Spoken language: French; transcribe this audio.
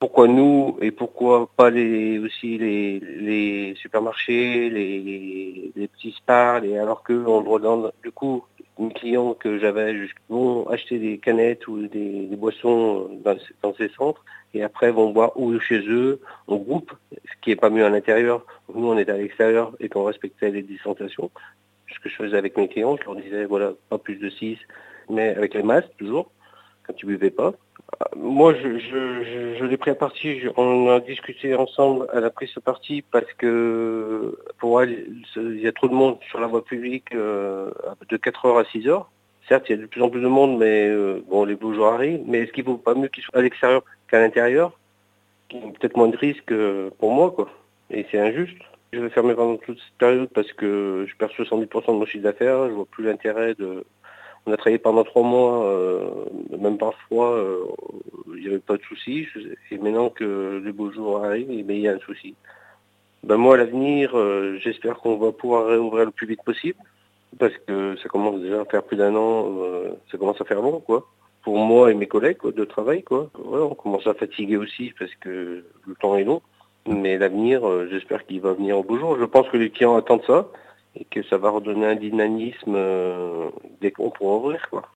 pourquoi nous et pourquoi pas les aussi les, les supermarchés, les, les petits spars, et alors que on redonne du coup mes clients que j'avais vont acheter des canettes ou des, boissons dans, ces centres et après vont boire ou chez eux en groupe, ce qui est pas mieux à l'intérieur. Nous on est à l'extérieur et qu'on respectait les distanciations. Ce que je faisais avec mes clients, je leur disais voilà pas plus de 6, mais avec les masques toujours quand tu buvais pas. Moi, je, je, l'ai pris à partie. On a discuté ensemble. Elle a pris ce parti parce que pour elle, il y a trop de monde sur la voie publique euh, de 4 heures à 6 heures. Certes, il y a de plus en plus de monde, mais euh, bon, les beaux jours arrivent. Mais est-ce qu'il ne vaut pas mieux qu'ils soient à l'extérieur qu'à l'intérieur Qui ont peut-être moins de risques euh, pour moi, quoi. Et c'est injuste. Je vais fermer pendant toute cette période parce que je perds 70% de mon chiffre d'affaires. Je vois plus l'intérêt de on a travaillé pendant trois mois, euh, même parfois, euh, il n'y avait pas de souci. Et maintenant que les beaux jours arrivent, eh ben, il y a un souci. Ben moi, à l'avenir, euh, j'espère qu'on va pouvoir réouvrir le plus vite possible, parce que ça commence déjà à faire plus d'un an, ça commence à faire long, quoi. Pour moi et mes collègues de travail, quoi. on commence à fatiguer aussi, parce que le temps est long. Mais l'avenir, j'espère qu'il va venir au beau jour. Je pense que les clients attendent ça et que ça va redonner un dynamisme euh, dès qu'on pourra ouvrir. Quoi.